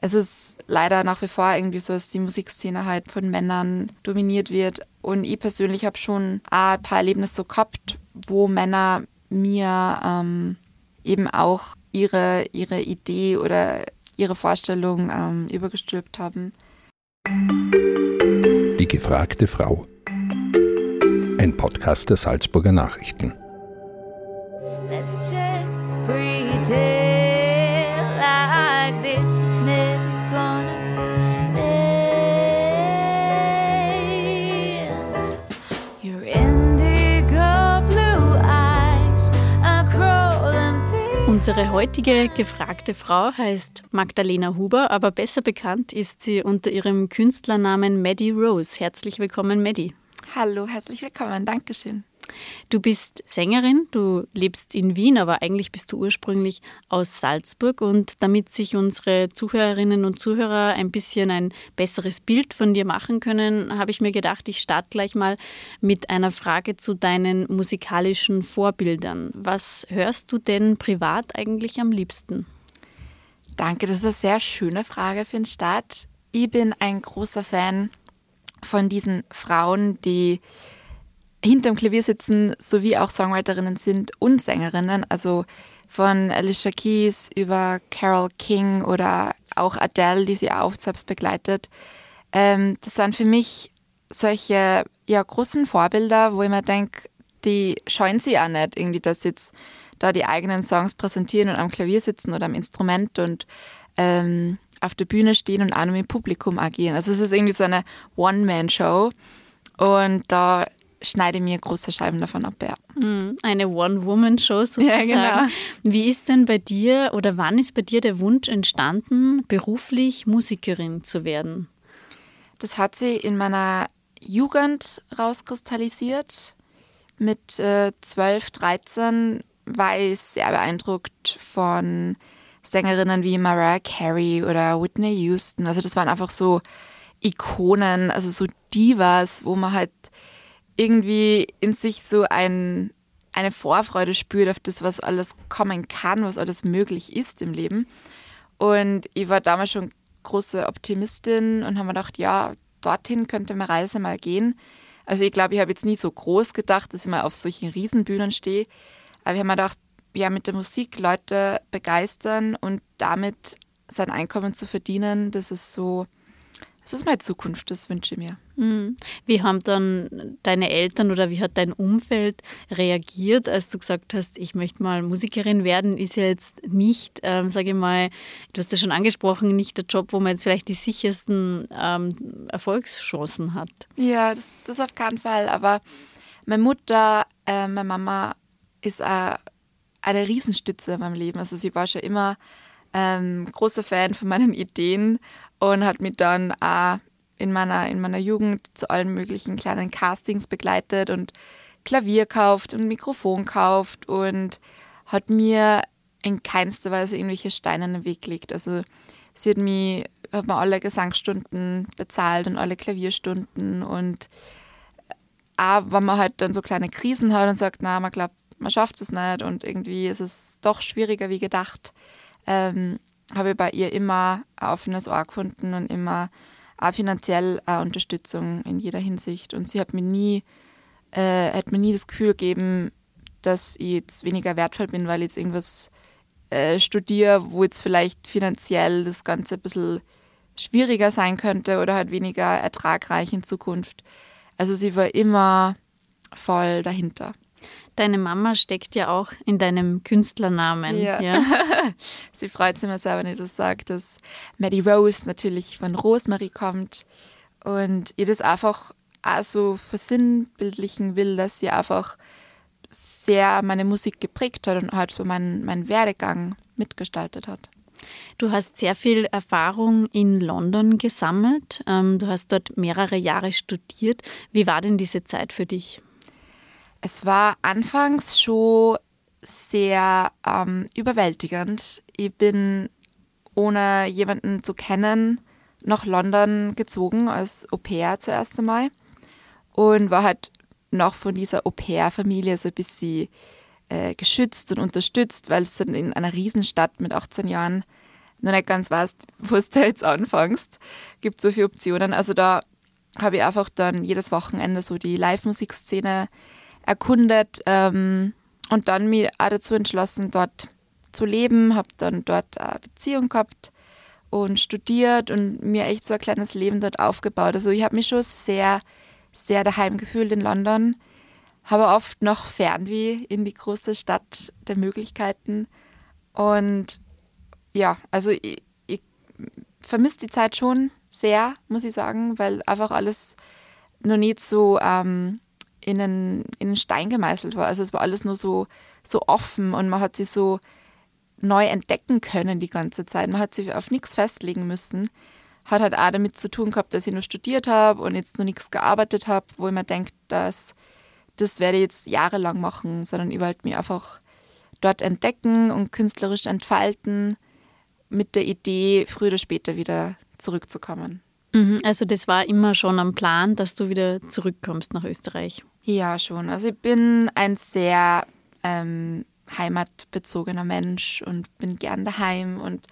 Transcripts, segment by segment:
es ist leider nach wie vor irgendwie so, dass die Musikszene halt von Männern dominiert wird. Und ich persönlich habe schon ein paar Erlebnisse so gehabt, wo Männer mir ähm, eben auch ihre, ihre Idee oder ihre Vorstellung ähm, übergestülpt haben. Die gefragte Frau. Ein Podcast der Salzburger Nachrichten. Let's just pretend Unsere heutige gefragte Frau heißt Magdalena Huber, aber besser bekannt ist sie unter ihrem Künstlernamen Maddie Rose. Herzlich willkommen, Maddie. Hallo, herzlich willkommen. Dankeschön. Du bist Sängerin, du lebst in Wien, aber eigentlich bist du ursprünglich aus Salzburg. Und damit sich unsere Zuhörerinnen und Zuhörer ein bisschen ein besseres Bild von dir machen können, habe ich mir gedacht, ich starte gleich mal mit einer Frage zu deinen musikalischen Vorbildern. Was hörst du denn privat eigentlich am liebsten? Danke, das ist eine sehr schöne Frage für den Start. Ich bin ein großer Fan von diesen Frauen, die hinterm Klavier sitzen, sowie auch Songwriterinnen sind und Sängerinnen. Also von Alicia Keys über Carol King oder auch Adele, die sie auch selbst begleitet. Ähm, das sind für mich solche ja, großen Vorbilder, wo ich mir denke, die scheuen sie auch nicht, irgendwie, dass jetzt da die eigenen Songs präsentieren und am Klavier sitzen oder am Instrument und ähm, auf der Bühne stehen und auch noch im Publikum agieren. Also es ist irgendwie so eine One-Man-Show. Und da schneide mir große Scheiben davon ab, ja. Mm, eine One-Woman-Show sozusagen. Ja, genau. Wie ist denn bei dir oder wann ist bei dir der Wunsch entstanden, beruflich Musikerin zu werden? Das hat sie in meiner Jugend rauskristallisiert. Mit äh, 12, 13 war ich sehr beeindruckt von Sängerinnen wie Mariah Carey oder Whitney Houston. Also das waren einfach so Ikonen, also so Divas, wo man halt irgendwie in sich so ein, eine Vorfreude spürt auf das, was alles kommen kann, was alles möglich ist im Leben. Und ich war damals schon große Optimistin und habe mir gedacht, ja, dorthin könnte meine Reise mal gehen. Also ich glaube, ich habe jetzt nie so groß gedacht, dass ich mal auf solchen Riesenbühnen stehe. Aber ich habe mir gedacht, ja, mit der Musik Leute begeistern und damit sein Einkommen zu verdienen, das ist so das ist meine Zukunft, das wünsche ich mir. Mhm. Wie haben dann deine Eltern oder wie hat dein Umfeld reagiert, als du gesagt hast, ich möchte mal Musikerin werden? Ist ja jetzt nicht, ähm, sage ich mal, du hast ja schon angesprochen, nicht der Job, wo man jetzt vielleicht die sichersten ähm, Erfolgschancen hat. Ja, das, das auf keinen Fall. Aber meine Mutter, äh, meine Mama ist äh, eine Riesenstütze in meinem Leben. Also sie war schon immer ähm, großer Fan von meinen Ideen und hat mich dann auch in meiner, in meiner Jugend zu allen möglichen kleinen Castings begleitet und Klavier kauft und Mikrofon kauft und hat mir in keinster Weise irgendwelche Steine in den Weg gelegt. Also sie hat mir, hat mir alle Gesangsstunden bezahlt und alle Klavierstunden und auch wenn man halt dann so kleine Krisen hat und sagt, na, man glaubt, man schafft es nicht und irgendwie ist es doch schwieriger wie gedacht, ähm, habe ich bei ihr immer ein offenes Ohr gefunden und immer auch finanziell auch Unterstützung in jeder Hinsicht. Und sie hat mir nie, äh, hat mir nie das Gefühl gegeben, dass ich jetzt weniger wertvoll bin, weil ich jetzt irgendwas äh, studiere, wo jetzt vielleicht finanziell das Ganze ein bisschen schwieriger sein könnte oder halt weniger ertragreich in Zukunft. Also sie war immer voll dahinter. Deine Mama steckt ja auch in deinem Künstlernamen. Ja. ja. Sie freut sich immer sehr, wenn ich das sage, dass Maddie Rose natürlich von Rosemarie kommt und ihr das einfach auch so versinnbildlichen will, dass sie einfach sehr meine Musik geprägt hat und halt so meinen mein Werdegang mitgestaltet hat. Du hast sehr viel Erfahrung in London gesammelt. Ähm, du hast dort mehrere Jahre studiert. Wie war denn diese Zeit für dich? Es war anfangs schon sehr ähm, überwältigend. Ich bin ohne jemanden zu kennen nach London gezogen als Au pair zuerst einmal und war halt noch von dieser Au pair-Familie so ein bisschen äh, geschützt und unterstützt, weil es in einer Riesenstadt mit 18 Jahren noch nicht ganz weißt, wo du jetzt anfängst. Gibt so viele Optionen. Also da habe ich einfach dann jedes Wochenende so die Live-Musikszene erkundet ähm, und dann mich auch dazu entschlossen, dort zu leben. Habe dann dort eine Beziehung gehabt und studiert und mir echt so ein kleines Leben dort aufgebaut. Also ich habe mich schon sehr, sehr daheim gefühlt in London. Habe oft noch Fernweh in die große Stadt der Möglichkeiten. Und ja, also ich, ich vermisse die Zeit schon sehr, muss ich sagen, weil einfach alles noch nicht so ähm, in, einen, in einen Stein gemeißelt war. Also es war alles nur so, so offen und man hat sich so neu entdecken können die ganze Zeit. Man hat sich auf nichts festlegen müssen. Hat halt auch damit zu tun gehabt, dass ich nur studiert habe und jetzt noch nichts gearbeitet habe, wo ich mir denke, dass das werde ich jetzt jahrelang machen, sondern ich wollte mich einfach dort entdecken und künstlerisch entfalten mit der Idee, früher oder später wieder zurückzukommen. Mhm, also das war immer schon am Plan, dass du wieder zurückkommst nach Österreich. Ja, schon. Also ich bin ein sehr ähm, heimatbezogener Mensch und bin gern daheim und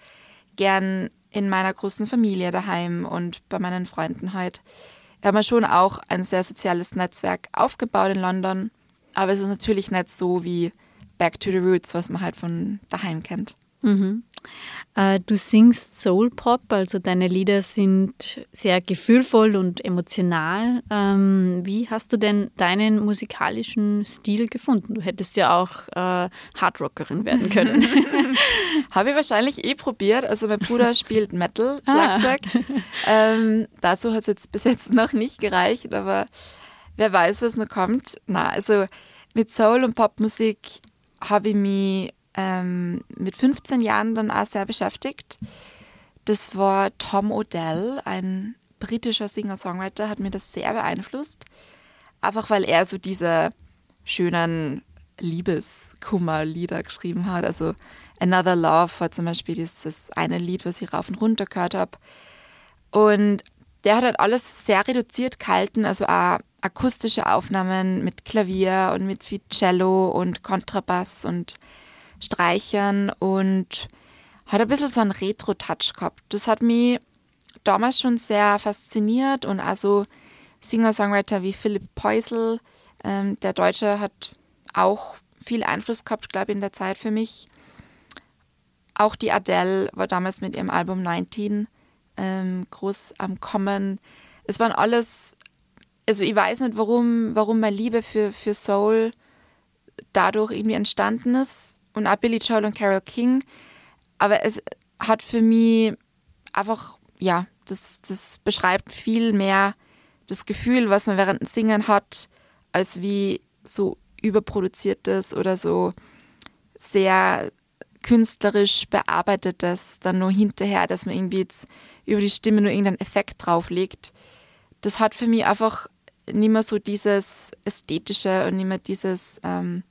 gern in meiner großen Familie daheim und bei meinen Freunden halt. Ich habe mir schon auch ein sehr soziales Netzwerk aufgebaut in London, aber es ist natürlich nicht so wie Back to the Roots, was man halt von daheim kennt. Mhm. Äh, du singst Soul Pop, also deine Lieder sind sehr gefühlvoll und emotional. Ähm, wie hast du denn deinen musikalischen Stil gefunden? Du hättest ja auch äh, Hardrockerin werden können. Habe ich wahrscheinlich eh probiert. Also mein Bruder spielt Metal, ah. Schlagzeug. Ah. Ähm, dazu hat es jetzt bis jetzt noch nicht gereicht, aber wer weiß, was noch kommt. Na, also mit Soul und Popmusik habe ich mich ähm, mit 15 Jahren dann auch sehr beschäftigt. Das war Tom Odell, ein britischer Singer-Songwriter, hat mir das sehr beeinflusst. Einfach weil er so diese schönen Liebeskummer-Lieder geschrieben hat. Also Another Love war zum Beispiel dieses eine Lied, was ich rauf und runter gehört habe. Und der hat halt alles sehr reduziert gehalten, also auch akustische Aufnahmen mit Klavier und mit viel Cello und Kontrabass und Streichern und hat ein bisschen so einen Retro-Touch gehabt. Das hat mich damals schon sehr fasziniert und also Singer-Songwriter wie Philipp Peusel, ähm, der Deutsche, hat auch viel Einfluss gehabt, glaube ich, in der Zeit für mich. Auch die Adele war damals mit ihrem Album 19 ähm, groß am Kommen. Es waren alles, also ich weiß nicht, warum, warum meine Liebe für, für Soul dadurch irgendwie entstanden ist und auch Billy Joel und Carole King. Aber es hat für mich einfach, ja, das, das beschreibt viel mehr das Gefühl, was man während dem Singen hat, als wie so überproduziertes oder so sehr künstlerisch bearbeitetes dann nur hinterher, dass man irgendwie jetzt über die Stimme nur irgendeinen Effekt drauflegt. Das hat für mich einfach nicht mehr so dieses Ästhetische und nicht mehr dieses ähm,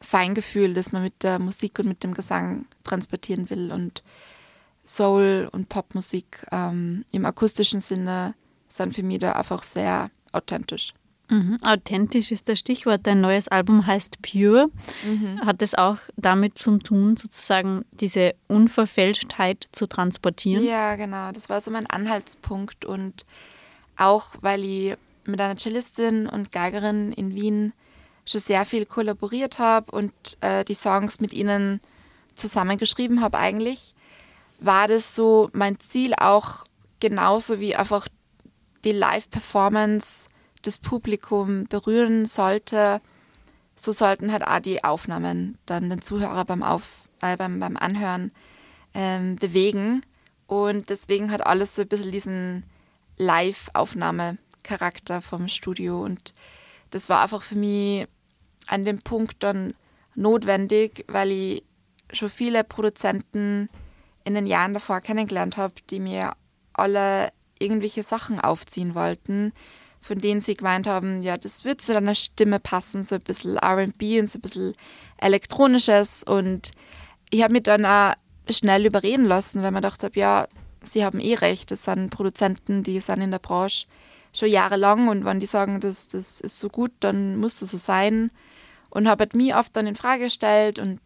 Feingefühl, das man mit der Musik und mit dem Gesang transportieren will. Und Soul und Popmusik ähm, im akustischen Sinne sind für mich da einfach sehr authentisch. Mhm. Authentisch ist das Stichwort. Dein neues Album heißt Pure. Mhm. Hat es auch damit zu tun, sozusagen diese Unverfälschtheit zu transportieren? Ja, genau. Das war so mein Anhaltspunkt. Und auch, weil ich mit einer Cellistin und Geigerin in Wien schon sehr viel kollaboriert habe und äh, die Songs mit ihnen zusammengeschrieben habe eigentlich, war das so mein Ziel auch genauso wie einfach die Live-Performance das Publikum berühren sollte, so sollten halt auch die Aufnahmen dann den Zuhörer beim, Auf, äh, beim, beim Anhören ähm, bewegen. Und deswegen hat alles so ein bisschen diesen Live-Aufnahme-Charakter vom Studio. Und das war einfach für mich an dem Punkt dann notwendig, weil ich schon viele Produzenten in den Jahren davor kennengelernt habe, die mir alle irgendwelche Sachen aufziehen wollten, von denen sie gemeint haben, ja, das wird zu deiner Stimme passen, so ein bisschen RB und so ein bisschen elektronisches. Und ich habe mich dann auch schnell überreden lassen, weil man dachte, ja, sie haben eh recht, das sind Produzenten, die sind in der Branche schon jahrelang und wenn die sagen, das, das ist so gut, dann muss das so sein. Und habe halt mich oft dann in Frage gestellt und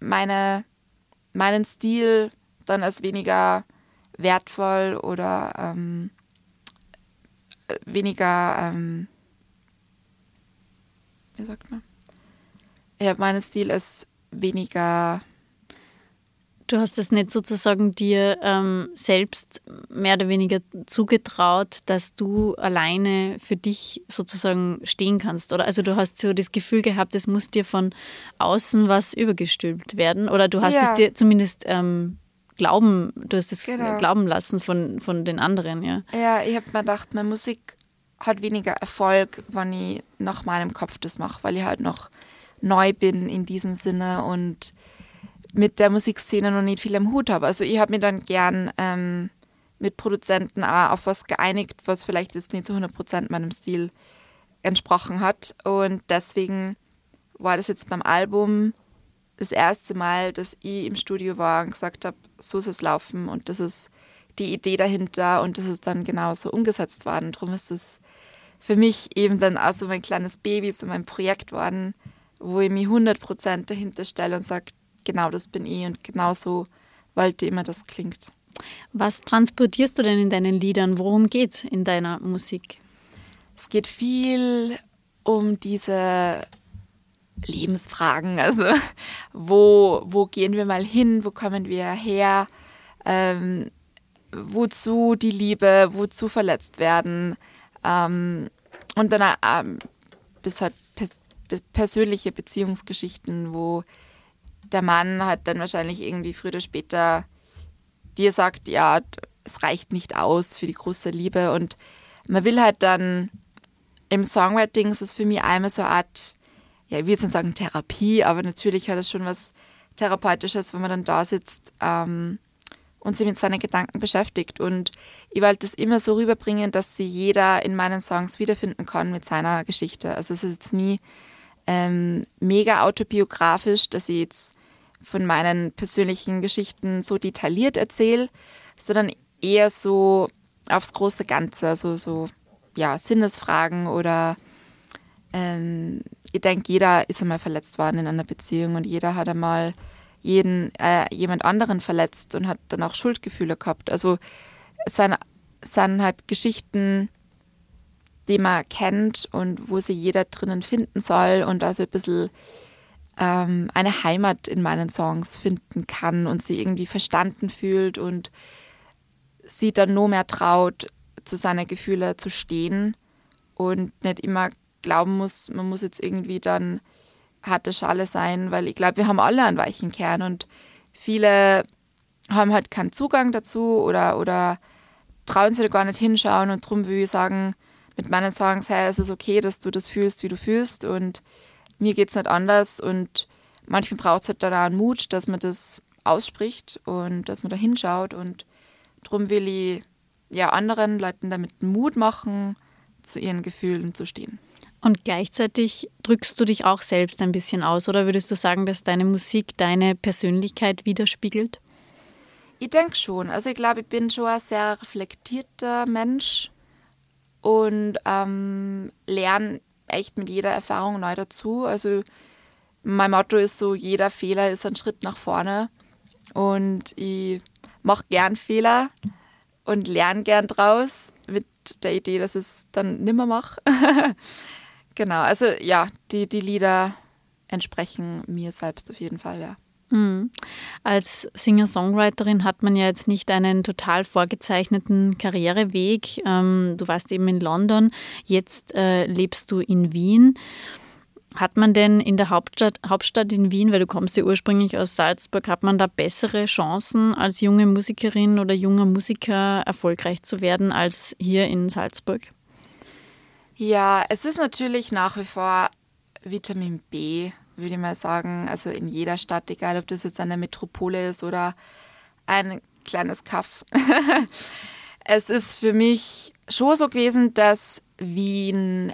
meine, meinen Stil dann als weniger wertvoll oder ähm, weniger, ähm, wie sagt man? Ja, mein Stil ist weniger Du hast es nicht sozusagen dir ähm, selbst mehr oder weniger zugetraut, dass du alleine für dich sozusagen stehen kannst. Oder also du hast so das Gefühl gehabt, es muss dir von außen was übergestülpt werden. Oder du hast ja. es dir zumindest ähm, glauben, du hast es genau. glauben lassen von, von den anderen, ja. Ja, ich habe mir gedacht, meine Musik hat weniger Erfolg, wenn ich nach meinem Kopf das mache, weil ich halt noch neu bin in diesem Sinne und mit der Musikszene noch nicht viel am Hut habe. Also ich habe mich dann gern ähm, mit Produzenten auch auf was geeinigt, was vielleicht jetzt nicht zu 100% meinem Stil entsprochen hat. Und deswegen war das jetzt beim Album das erste Mal, dass ich im Studio war und gesagt habe, so soll es laufen und das ist die Idee dahinter und das ist dann genauso umgesetzt worden. Darum ist es für mich eben dann auch so mein kleines Baby, so mein Projekt worden, wo ich mich 100% dahinter stelle und sage, genau das bin ich und genau so wollte immer das klingt. Was transportierst du denn in deinen Liedern? Worum geht es in deiner Musik? Es geht viel um diese Lebensfragen. Also wo, wo gehen wir mal hin? Wo kommen wir her? Ähm, wozu die Liebe? Wozu verletzt werden? Ähm, und dann ähm, bis halt pers persönliche Beziehungsgeschichten, wo der Mann hat dann wahrscheinlich irgendwie früher oder später dir sagt, ja, es reicht nicht aus für die große Liebe und man will halt dann im Songwriting ist es für mich einmal so eine Art, ja, ich will jetzt sagen Therapie, aber natürlich hat es schon was Therapeutisches, wenn man dann da sitzt ähm, und sich mit seinen Gedanken beschäftigt. Und ich wollte das immer so rüberbringen, dass sie jeder in meinen Songs wiederfinden kann mit seiner Geschichte. Also es ist jetzt nie ähm, mega autobiografisch, dass ich jetzt von meinen persönlichen Geschichten so detailliert erzähle, sondern eher so aufs große Ganze, also so ja, Sinnesfragen oder ähm, ich denke, jeder ist einmal verletzt worden in einer Beziehung und jeder hat einmal jeden, äh, jemand anderen verletzt und hat dann auch Schuldgefühle gehabt. Also es sind, sind halt Geschichten, die man kennt und wo sie jeder drinnen finden soll und also ein bisschen ähm, eine Heimat in meinen Songs finden kann und sie irgendwie verstanden fühlt und sie dann nur mehr traut, zu seinen Gefühlen zu stehen und nicht immer glauben muss, man muss jetzt irgendwie dann harte Schale sein, weil ich glaube, wir haben alle einen weichen Kern und viele haben halt keinen Zugang dazu oder, oder trauen sich gar nicht hinschauen und darum will ich sagen, mit meinen Songs, hey, es ist okay, dass du das fühlst, wie du fühlst und mir geht es nicht anders und manchmal braucht es halt dann auch einen Mut, dass man das ausspricht und dass man da hinschaut und darum will ich ja anderen Leuten damit Mut machen, zu ihren Gefühlen zu stehen. Und gleichzeitig drückst du dich auch selbst ein bisschen aus, oder würdest du sagen, dass deine Musik deine Persönlichkeit widerspiegelt? Ich denke schon. Also ich glaube, ich bin schon ein sehr reflektierter Mensch und ähm, lerne echt mit jeder Erfahrung neu dazu. Also mein Motto ist so, jeder Fehler ist ein Schritt nach vorne und ich mache gern Fehler und lerne gern draus mit der Idee, dass ich es dann nimmer mache. genau, also ja, die, die Lieder entsprechen mir selbst auf jeden Fall, ja. Mhm. Als Singer-Songwriterin hat man ja jetzt nicht einen total vorgezeichneten Karriereweg. Ähm, du warst eben in London, jetzt äh, lebst du in Wien. Hat man denn in der Hauptstadt, Hauptstadt in Wien, weil du kommst ja ursprünglich aus Salzburg, hat man da bessere Chancen als junge Musikerin oder junger Musiker erfolgreich zu werden als hier in Salzburg? Ja, es ist natürlich nach wie vor Vitamin B würde ich mal sagen. Also in jeder Stadt, egal ob das jetzt eine Metropole ist oder ein kleines Kaff. es ist für mich schon so gewesen, dass Wien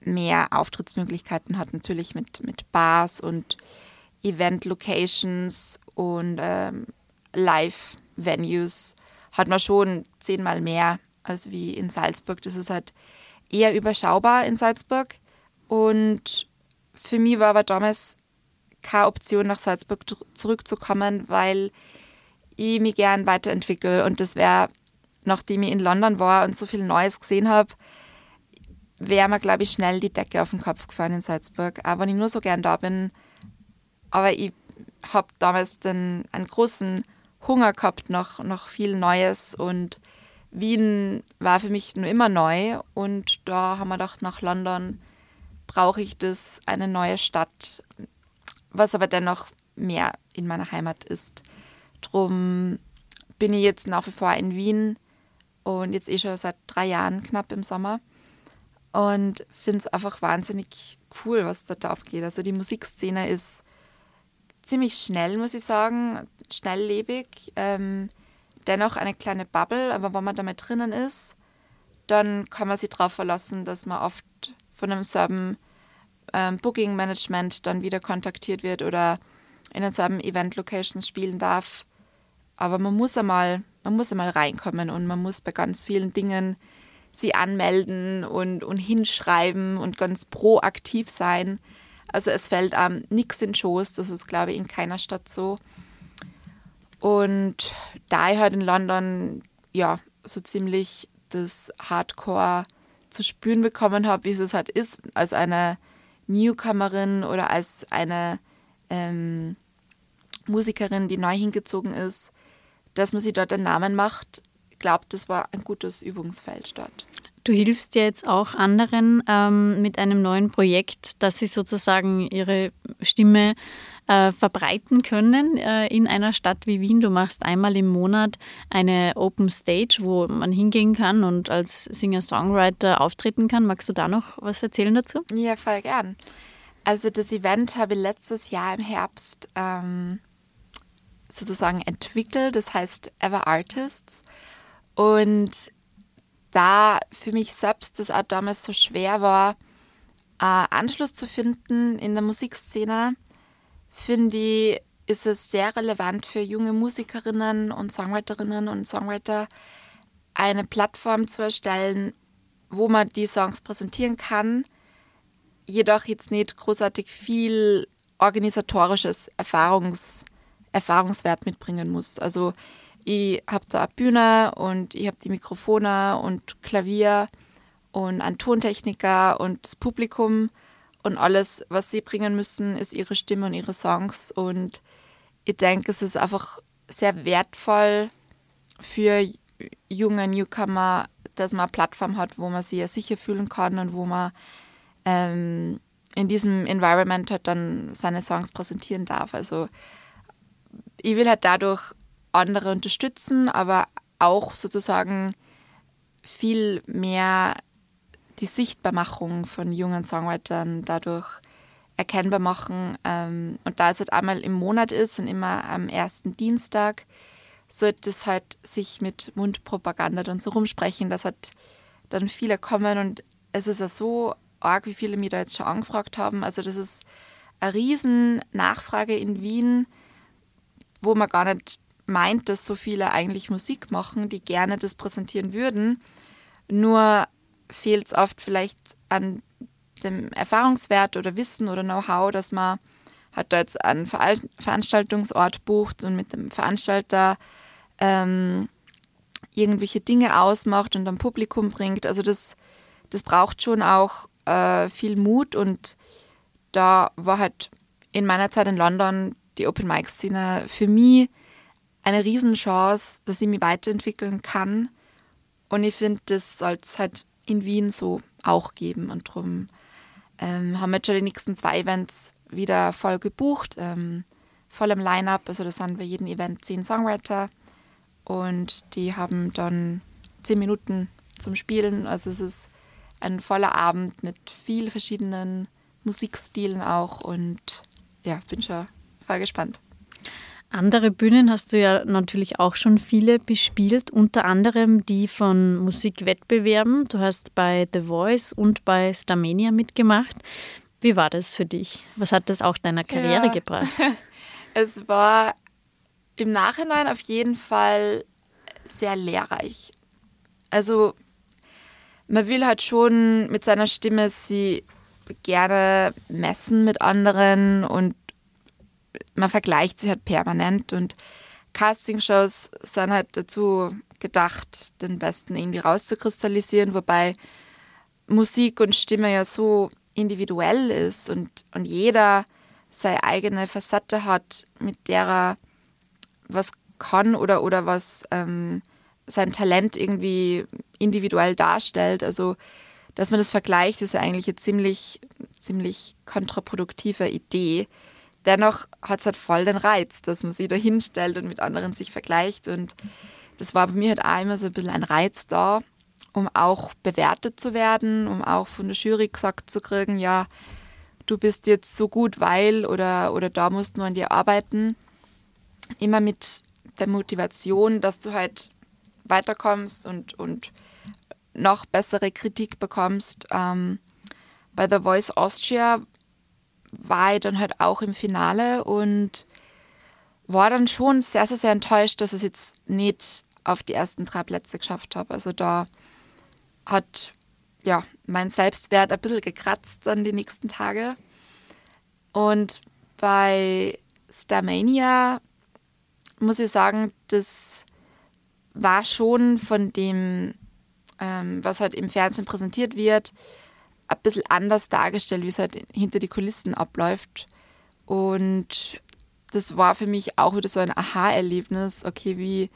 mehr Auftrittsmöglichkeiten hat, natürlich mit, mit Bars und Event-Locations und ähm, Live-Venues hat man schon zehnmal mehr als wie in Salzburg. Das ist halt eher überschaubar in Salzburg. Und für mich war aber damals keine Option, nach Salzburg zurückzukommen, weil ich mich gern weiterentwickle. Und das wäre, nachdem ich in London war und so viel Neues gesehen habe, wäre mir, glaube ich, schnell die Decke auf den Kopf gefallen in Salzburg. Auch wenn ich nur so gern da bin. Aber ich habe damals den, einen großen Hunger gehabt nach, nach viel Neues und Wien war für mich nur immer neu und da haben wir gedacht, nach London brauche ich das, eine neue Stadt, was aber dennoch mehr in meiner Heimat ist. Drum bin ich jetzt nach wie vor in Wien und jetzt eh schon seit drei Jahren knapp im Sommer und finde es einfach wahnsinnig cool, was da abgeht. Also die Musikszene ist ziemlich schnell, muss ich sagen, schnelllebig. Ähm, dennoch eine kleine Bubble, aber wenn man damit drinnen ist, dann kann man sich darauf verlassen, dass man oft von einem selben ähm, Booking Management dann wieder kontaktiert wird oder in denselben Event Locations spielen darf. Aber man muss einmal, man muss einmal reinkommen und man muss bei ganz vielen Dingen sie anmelden und, und hinschreiben und ganz proaktiv sein. Also es fällt einem nichts in Schoß, das ist, glaube ich, in keiner Stadt so. Und da ich halt in London ja so ziemlich das Hardcore zu spüren bekommen habe, wie es halt ist, als eine Newcomerin oder als eine ähm, Musikerin, die neu hingezogen ist, dass man sich dort einen Namen macht, glaubt, das war ein gutes Übungsfeld dort. Du hilfst ja jetzt auch anderen ähm, mit einem neuen Projekt, dass sie sozusagen ihre Stimme äh, verbreiten können äh, in einer Stadt wie Wien. Du machst einmal im Monat eine Open Stage, wo man hingehen kann und als Singer-Songwriter auftreten kann. Magst du da noch was erzählen dazu? Ja, voll gern. Also das Event habe ich letztes Jahr im Herbst ähm, sozusagen entwickelt. Das heißt Ever Artists. Und da für mich selbst das auch damals so schwer war, Anschluss zu finden in der Musikszene, finde ich, ist es sehr relevant für junge Musikerinnen und Songwriterinnen und Songwriter, eine Plattform zu erstellen, wo man die Songs präsentieren kann, jedoch jetzt nicht großartig viel organisatorisches Erfahrungs, Erfahrungswert mitbringen muss. Also ich habe da eine Bühne und ich habe die Mikrofone und Klavier und einen Tontechniker und das Publikum und alles, was sie bringen müssen, ist ihre Stimme und ihre Songs. Und ich denke, es ist einfach sehr wertvoll für junge Newcomer, dass man eine Plattform hat, wo man sich ja sicher fühlen kann und wo man ähm, in diesem Environment halt dann seine Songs präsentieren darf. Also ich will halt dadurch andere unterstützen, aber auch sozusagen viel mehr die Sichtbarmachung von jungen Songwritern dadurch erkennbar machen. Ähm, und da es halt einmal im Monat ist und immer am ersten Dienstag, sollte es halt sich mit Mundpropaganda dann so rumsprechen, dass halt dann viele kommen und es ist ja so arg, wie viele mir da jetzt schon angefragt haben. Also das ist eine riesen Nachfrage in Wien, wo man gar nicht meint, dass so viele eigentlich Musik machen, die gerne das präsentieren würden. Nur fehlt es oft vielleicht an dem Erfahrungswert oder Wissen oder Know-how, dass man halt da jetzt einen Ver Veranstaltungsort bucht und mit dem Veranstalter ähm, irgendwelche Dinge ausmacht und am Publikum bringt. Also das, das braucht schon auch äh, viel Mut und da war halt in meiner Zeit in London die Open Mic Szene für mich eine Riesenchance, dass ich mich weiterentwickeln kann. Und ich finde, das soll es halt in Wien so auch geben. Und darum ähm, haben wir jetzt schon die nächsten zwei Events wieder voll gebucht, ähm, voll im Line-Up. Also da sind bei jedem Event zehn Songwriter und die haben dann zehn Minuten zum Spielen. Also es ist ein voller Abend mit vielen verschiedenen Musikstilen auch und ja, bin schon voll gespannt. Andere Bühnen hast du ja natürlich auch schon viele bespielt, unter anderem die von Musikwettbewerben. Du hast bei The Voice und bei Starmania mitgemacht. Wie war das für dich? Was hat das auch deiner Karriere ja. gebracht? Es war im Nachhinein auf jeden Fall sehr lehrreich. Also man will halt schon mit seiner Stimme sie gerne messen mit anderen und man vergleicht sich halt permanent und Castingshows sind halt dazu gedacht, den Besten irgendwie rauszukristallisieren, wobei Musik und Stimme ja so individuell ist und, und jeder seine eigene Facette hat, mit der er was kann oder, oder was ähm, sein Talent irgendwie individuell darstellt. Also, dass man das vergleicht, ist ja eigentlich eine ziemlich, ziemlich kontraproduktive Idee. Dennoch hat es halt voll den Reiz, dass man sich da hinstellt und mit anderen sich vergleicht. Und das war bei mir halt auch immer so ein bisschen ein Reiz da, um auch bewertet zu werden, um auch von der Jury gesagt zu kriegen, ja, du bist jetzt so gut, weil oder, oder da musst du an dir arbeiten. Immer mit der Motivation, dass du halt weiterkommst und, und noch bessere Kritik bekommst. Ähm, bei The Voice Austria war ich dann halt auch im Finale und war dann schon sehr, sehr, sehr enttäuscht, dass ich es jetzt nicht auf die ersten drei Plätze geschafft habe. Also da hat ja mein Selbstwert ein bisschen gekratzt dann die nächsten Tage. Und bei Starmania muss ich sagen, das war schon von dem, ähm, was halt im Fernsehen präsentiert wird, ein bisschen anders dargestellt, wie es halt hinter die Kulissen abläuft. Und das war für mich auch wieder so ein Aha-Erlebnis. Okay, wie,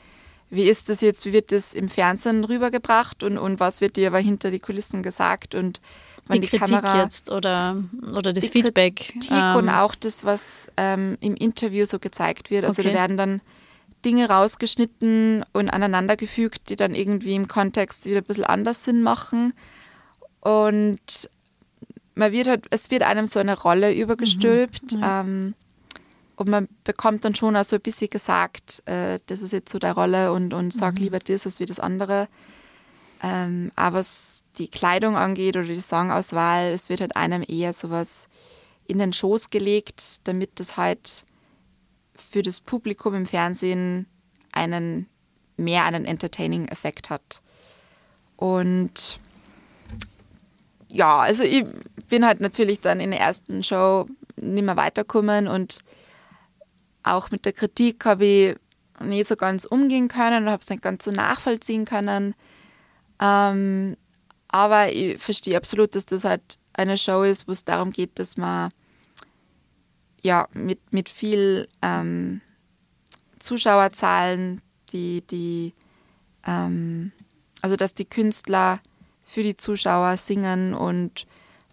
wie ist das jetzt, wie wird das im Fernsehen rübergebracht und, und was wird dir aber hinter die Kulissen gesagt und die, die Kritik Kamera, jetzt oder, oder das Feedback. Kritik ähm, und auch das, was ähm, im Interview so gezeigt wird. Also okay. da werden dann Dinge rausgeschnitten und aneinandergefügt, die dann irgendwie im Kontext wieder ein bisschen anders Sinn machen. Und man wird halt, es wird einem so eine Rolle übergestülpt. Mhm. Ähm, und man bekommt dann schon auch so ein bisschen gesagt, äh, das ist jetzt so deine Rolle und, und sag mhm. lieber das als wie das andere. Ähm, aber was die Kleidung angeht oder die Songauswahl, es wird halt einem eher sowas in den Schoß gelegt, damit das halt für das Publikum im Fernsehen einen mehr einen Entertaining-Effekt hat. Und ja, also ich bin halt natürlich dann in der ersten Show nicht mehr weitergekommen und auch mit der Kritik habe ich nicht so ganz umgehen können und habe es nicht ganz so nachvollziehen können. Ähm, aber ich verstehe absolut, dass das halt eine Show ist, wo es darum geht, dass man ja mit, mit viel ähm, Zuschauerzahlen, die, die ähm, also dass die Künstler für die Zuschauer singen und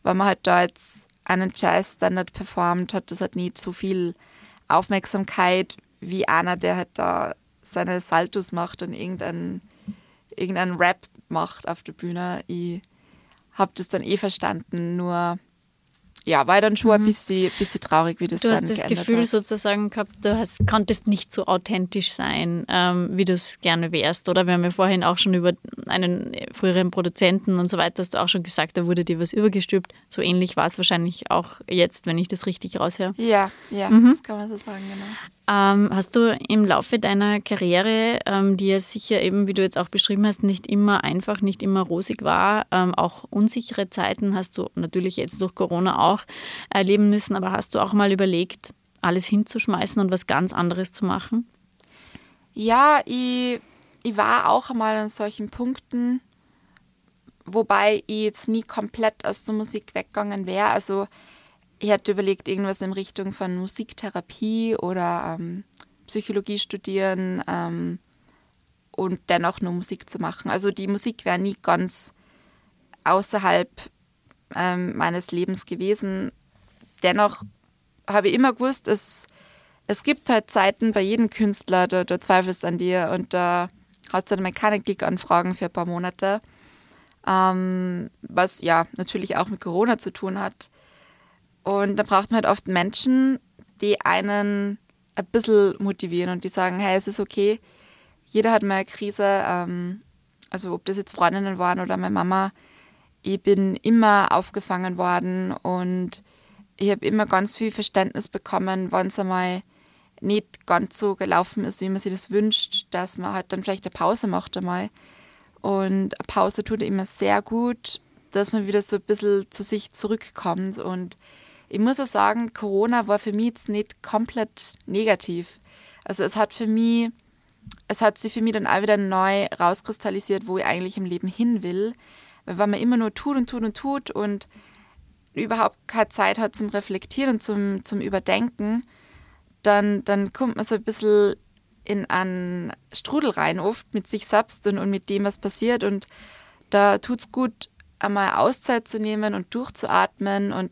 wenn man halt da jetzt einen Jazz-Standard performt, hat das halt nicht so viel Aufmerksamkeit wie einer, der halt da seine Saltos macht und irgendeinen irgendein Rap macht auf der Bühne. Ich habe das dann eh verstanden, nur ja, war dann schon mhm. ein bisschen, bisschen traurig, wie das du dann Du hast das Gefühl hat. sozusagen gehabt, du hast, konntest nicht so authentisch sein, ähm, wie du es gerne wärst. Oder wir haben ja vorhin auch schon über einen früheren Produzenten und so weiter, hast du auch schon gesagt, da wurde dir was übergestülpt. So ähnlich war es wahrscheinlich auch jetzt, wenn ich das richtig raushöre. Ja, ja, mhm. das kann man so sagen, genau. Ähm, hast du im Laufe deiner Karriere, ähm, die ja sicher eben, wie du jetzt auch beschrieben hast, nicht immer einfach, nicht immer rosig war, ähm, auch unsichere Zeiten hast du natürlich jetzt durch Corona auch erleben müssen, aber hast du auch mal überlegt, alles hinzuschmeißen und was ganz anderes zu machen? Ja, ich, ich war auch einmal an solchen Punkten, wobei ich jetzt nie komplett aus der Musik weggegangen wäre. Also ich hätte überlegt, irgendwas in Richtung von Musiktherapie oder ähm, Psychologie studieren ähm, und dennoch nur Musik zu machen. Also die Musik wäre nie ganz außerhalb ähm, meines Lebens gewesen. Dennoch habe ich immer gewusst, es, es gibt halt Zeiten bei jedem Künstler, da, da zweifelst an dir und da hast du dann mal keine Gig-Anfragen für ein paar Monate. Ähm, was ja natürlich auch mit Corona zu tun hat. Und da braucht man halt oft Menschen, die einen ein bisschen motivieren und die sagen, hey, es ist okay, jeder hat mal eine Krise, ähm, also ob das jetzt Freundinnen waren oder meine Mama, ich bin immer aufgefangen worden und ich habe immer ganz viel Verständnis bekommen, wenn es einmal nicht ganz so gelaufen ist, wie man sich das wünscht, dass man halt dann vielleicht eine Pause macht einmal. Und eine Pause tut immer sehr gut, dass man wieder so ein bisschen zu sich zurückkommt und ich muss auch sagen, Corona war für mich jetzt nicht komplett negativ. Also es hat für mich, es hat sich für mich dann auch wieder neu rauskristallisiert, wo ich eigentlich im Leben hin will. Weil wenn man immer nur tut und tut und tut und überhaupt keine Zeit hat zum Reflektieren und zum, zum Überdenken, dann, dann kommt man so ein bisschen in einen Strudel rein, oft mit sich selbst und, und mit dem, was passiert. Und da tut es gut, einmal Auszeit zu nehmen und durchzuatmen und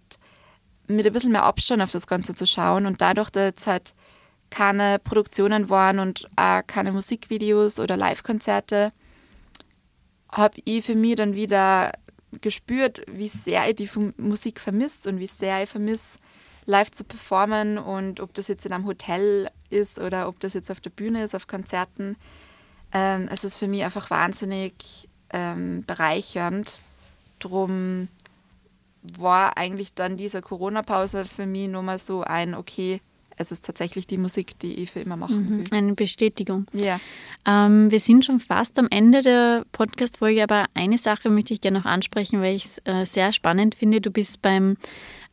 mit ein bisschen mehr Abstand auf das Ganze zu schauen. Und dadurch, dass jetzt halt keine Produktionen waren und auch keine Musikvideos oder Live-Konzerte, habe ich für mich dann wieder gespürt, wie sehr ich die Musik vermisse und wie sehr ich vermisse, live zu performen und ob das jetzt in einem Hotel ist oder ob das jetzt auf der Bühne ist, auf Konzerten. Ähm, es ist für mich einfach wahnsinnig ähm, bereichernd. Drum war eigentlich dann diese Corona-Pause für mich nochmal so ein, okay, es ist tatsächlich die Musik, die ich für immer machen mhm, will. Eine Bestätigung. Ja. Ähm, wir sind schon fast am Ende der Podcast-Folge, aber eine Sache möchte ich gerne noch ansprechen, weil ich es äh, sehr spannend finde. Du bist beim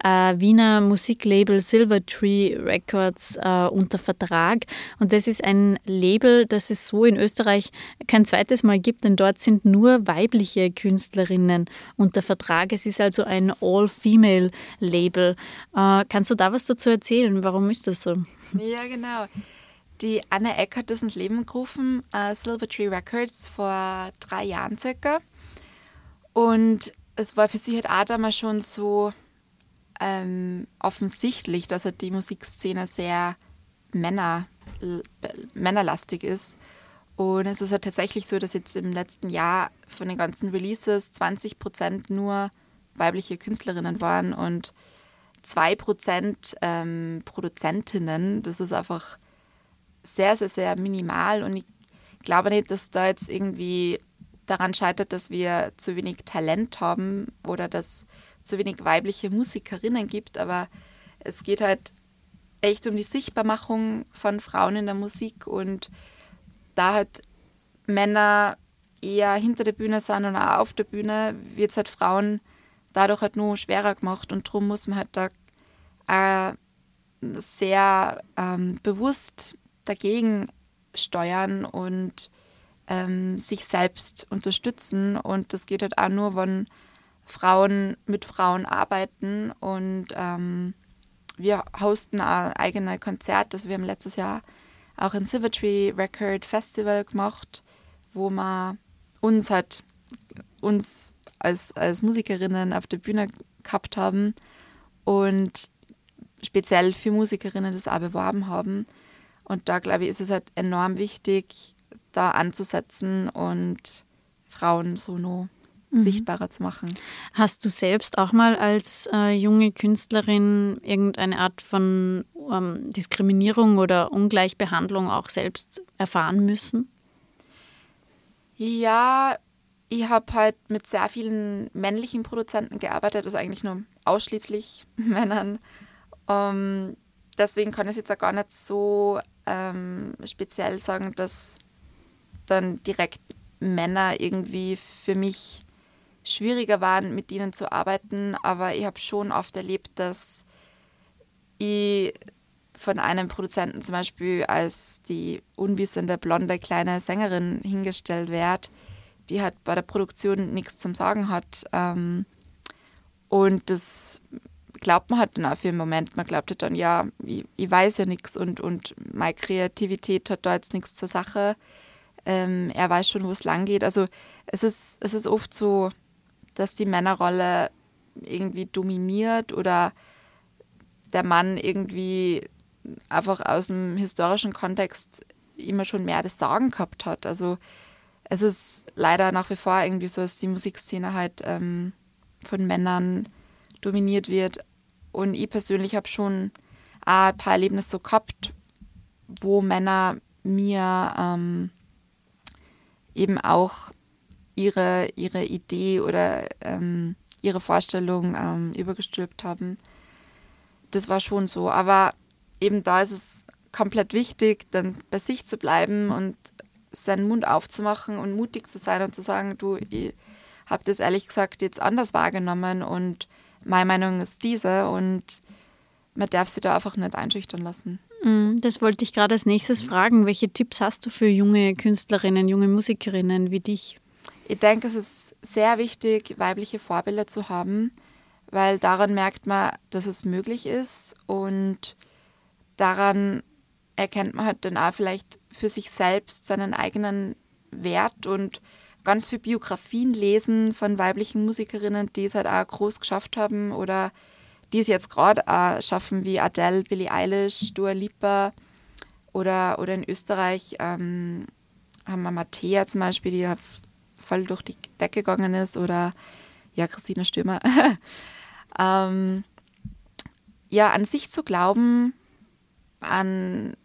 äh, Wiener Musiklabel Silvertree Records äh, unter Vertrag. Und das ist ein Label, das es so in Österreich kein zweites Mal gibt, denn dort sind nur weibliche Künstlerinnen unter Vertrag. Es ist also ein All-Female-Label. Äh, kannst du da was dazu erzählen? Warum ist das so? Ja, genau. Die Anne Eck hat das ins Leben gerufen, uh, Silvertree Records, vor drei Jahren circa. Und es war für sie halt auch damals schon so ähm, offensichtlich, dass halt die Musikszene sehr Männer, männerlastig ist. Und es ist halt tatsächlich so, dass jetzt im letzten Jahr von den ganzen Releases 20 Prozent nur weibliche Künstlerinnen waren und 2 Prozent ähm, Produzentinnen. Das ist einfach sehr, sehr, sehr minimal. Und ich glaube nicht, dass da jetzt irgendwie daran scheitert, dass wir zu wenig Talent haben oder dass zu wenig weibliche Musikerinnen gibt, aber es geht halt echt um die Sichtbarmachung von Frauen in der Musik und da halt Männer eher hinter der Bühne sind und auch auf der Bühne, wird es halt Frauen dadurch halt nur schwerer gemacht und darum muss man halt da äh, sehr ähm, bewusst dagegen steuern und ähm, sich selbst unterstützen und das geht halt auch nur, wenn Frauen mit Frauen arbeiten und ähm, wir hosten ein eigenes Konzert. Also wir haben letztes Jahr auch ein Silvertree Record Festival gemacht, wo wir uns halt uns als, als Musikerinnen auf der Bühne gehabt haben und speziell für Musikerinnen das auch beworben haben. Und da glaube ich, ist es halt enorm wichtig, da anzusetzen und Frauen so noch mhm. sichtbarer zu machen. Hast du selbst auch mal als äh, junge Künstlerin irgendeine Art von ähm, Diskriminierung oder Ungleichbehandlung auch selbst erfahren müssen? Ja, ich habe halt mit sehr vielen männlichen Produzenten gearbeitet, also eigentlich nur ausschließlich Männern. Um, ähm, deswegen kann ich jetzt auch gar nicht so ähm, speziell sagen, dass dann direkt Männer irgendwie für mich schwieriger waren, mit ihnen zu arbeiten. Aber ich habe schon oft erlebt, dass ich von einem Produzenten zum Beispiel als die unwissende, blonde, kleine Sängerin hingestellt werde, die halt bei der Produktion nichts zum Sagen hat. Ähm, und das glaubt man halt dann auch für einen Moment. Man glaubt halt dann, ja, ich, ich weiß ja nichts und, und meine Kreativität hat da jetzt nichts zur Sache. Ähm, er weiß schon, wo es lang geht. Also es ist, es ist oft so, dass die Männerrolle irgendwie dominiert oder der Mann irgendwie einfach aus dem historischen Kontext immer schon mehr das Sagen gehabt hat. Also es ist leider nach wie vor irgendwie so, dass die Musikszene halt ähm, von Männern dominiert wird. Und ich persönlich habe schon ein paar Erlebnisse so gehabt, wo Männer mir ähm, eben auch ihre, ihre Idee oder ähm, ihre Vorstellung ähm, übergestülpt haben. Das war schon so. Aber eben da ist es komplett wichtig, dann bei sich zu bleiben und seinen Mund aufzumachen und mutig zu sein und zu sagen, du, ich habe das ehrlich gesagt jetzt anders wahrgenommen und meine Meinung ist diese und man darf sie da einfach nicht einschüchtern lassen. Mm, das wollte ich gerade als nächstes fragen. Welche Tipps hast du für junge Künstlerinnen, junge Musikerinnen wie dich? Ich denke, es ist sehr wichtig, weibliche Vorbilder zu haben, weil daran merkt man, dass es möglich ist und daran erkennt man halt dann auch vielleicht für sich selbst seinen eigenen Wert und ganz viele Biografien lesen von weiblichen Musikerinnen, die es halt auch groß geschafft haben oder die es jetzt gerade auch schaffen, wie Adele, Billie Eilish, Dua Lipa oder, oder in Österreich ähm, haben wir Mattea zum Beispiel, die ja voll durch die Decke gegangen ist oder ja, Christina Stürmer. ähm, ja, an sich zu glauben, an,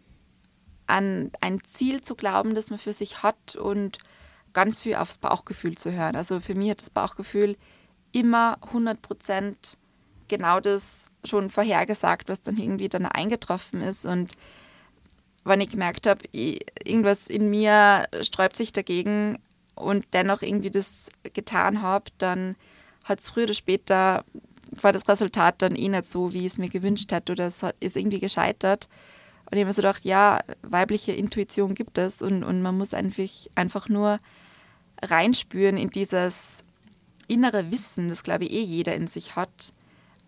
an ein Ziel zu glauben, das man für sich hat und ganz viel aufs Bauchgefühl zu hören. Also für mich hat das Bauchgefühl immer 100 Prozent genau das schon vorhergesagt, was dann irgendwie dann eingetroffen ist. Und wenn ich gemerkt habe, irgendwas in mir sträubt sich dagegen und dennoch irgendwie das getan habe, dann hat es früher oder später, war das Resultat dann eh nicht so, wie ich es mir gewünscht hätte oder es ist irgendwie gescheitert. Und ich habe mir so gedacht, ja, weibliche Intuition gibt es und, und man muss einfach, einfach nur reinspüren in dieses innere Wissen, das glaube ich eh jeder in sich hat.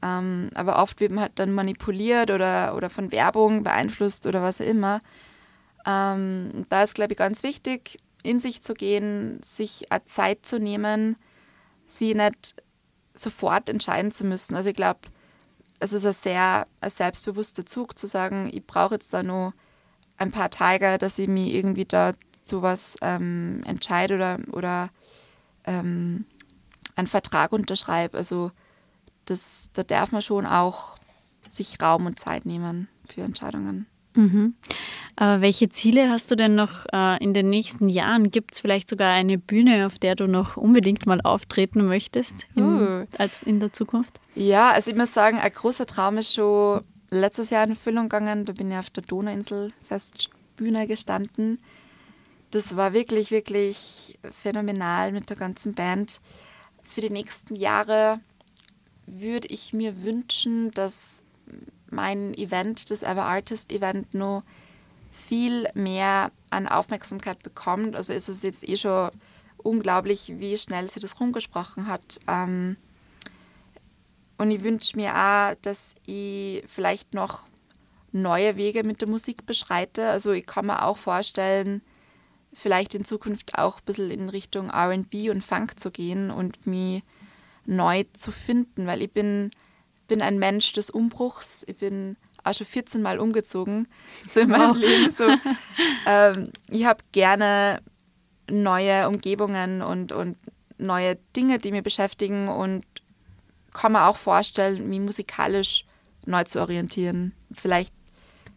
Ähm, aber oft wird man halt dann manipuliert oder, oder von Werbung beeinflusst oder was auch immer. Ähm, da ist, glaube ich, ganz wichtig, in sich zu gehen, sich Zeit zu nehmen, sie nicht sofort entscheiden zu müssen. Also ich glaube, es ist ein sehr ein selbstbewusster Zug zu sagen, ich brauche jetzt da nur ein paar Tage, dass ich mich irgendwie da zu was ähm, entscheide oder, oder ähm, einen Vertrag unterschreibe. Also das, da darf man schon auch sich Raum und Zeit nehmen für Entscheidungen. Mhm. Aber welche Ziele hast du denn noch äh, in den nächsten Jahren? Gibt es vielleicht sogar eine Bühne, auf der du noch unbedingt mal auftreten möchtest in, uh. als in der Zukunft? Ja, also ich muss sagen, ein großer Traum ist schon letztes Jahr in Erfüllung gegangen. Da bin ich auf der Donauinsel Festbühne gestanden das war wirklich, wirklich phänomenal mit der ganzen Band. Für die nächsten Jahre würde ich mir wünschen, dass mein Event, das Ever Artist Event, nur viel mehr an Aufmerksamkeit bekommt. Also ist es jetzt eh schon unglaublich, wie schnell sie das rumgesprochen hat. Ähm, und ich wünsche mir auch, dass ich vielleicht noch neue Wege mit der Musik beschreite. Also ich kann mir auch vorstellen, vielleicht in Zukunft auch ein bisschen in Richtung RB und Funk zu gehen und mich neu zu finden, weil ich bin, bin ein Mensch des Umbruchs. Ich bin auch schon 14 Mal umgezogen so in meinem wow. Leben. So, ähm, ich habe gerne neue Umgebungen und, und neue Dinge, die mich beschäftigen und kann mir auch vorstellen, mich musikalisch neu zu orientieren. Vielleicht,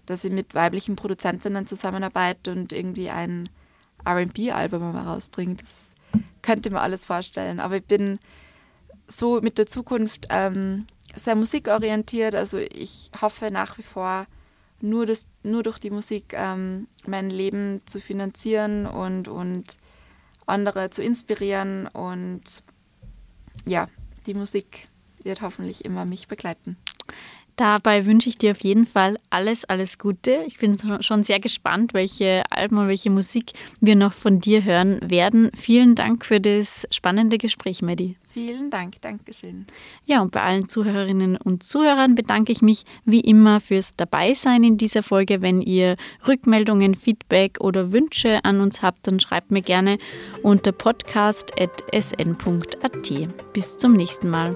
dass ich mit weiblichen Produzentinnen zusammenarbeite und irgendwie ein RB-Album mal rausbringt. Das könnte mir alles vorstellen. Aber ich bin so mit der Zukunft ähm, sehr musikorientiert. Also ich hoffe nach wie vor, nur, das, nur durch die Musik ähm, mein Leben zu finanzieren und, und andere zu inspirieren. Und ja, die Musik wird hoffentlich immer mich begleiten. Dabei wünsche ich dir auf jeden Fall alles, alles Gute. Ich bin schon sehr gespannt, welche Alben und welche Musik wir noch von dir hören werden. Vielen Dank für das spannende Gespräch, Maddie. Vielen Dank, Dankeschön. Ja, und bei allen Zuhörerinnen und Zuhörern bedanke ich mich wie immer fürs Dabeisein in dieser Folge. Wenn ihr Rückmeldungen, Feedback oder Wünsche an uns habt, dann schreibt mir gerne unter podcast.sn.at. Bis zum nächsten Mal.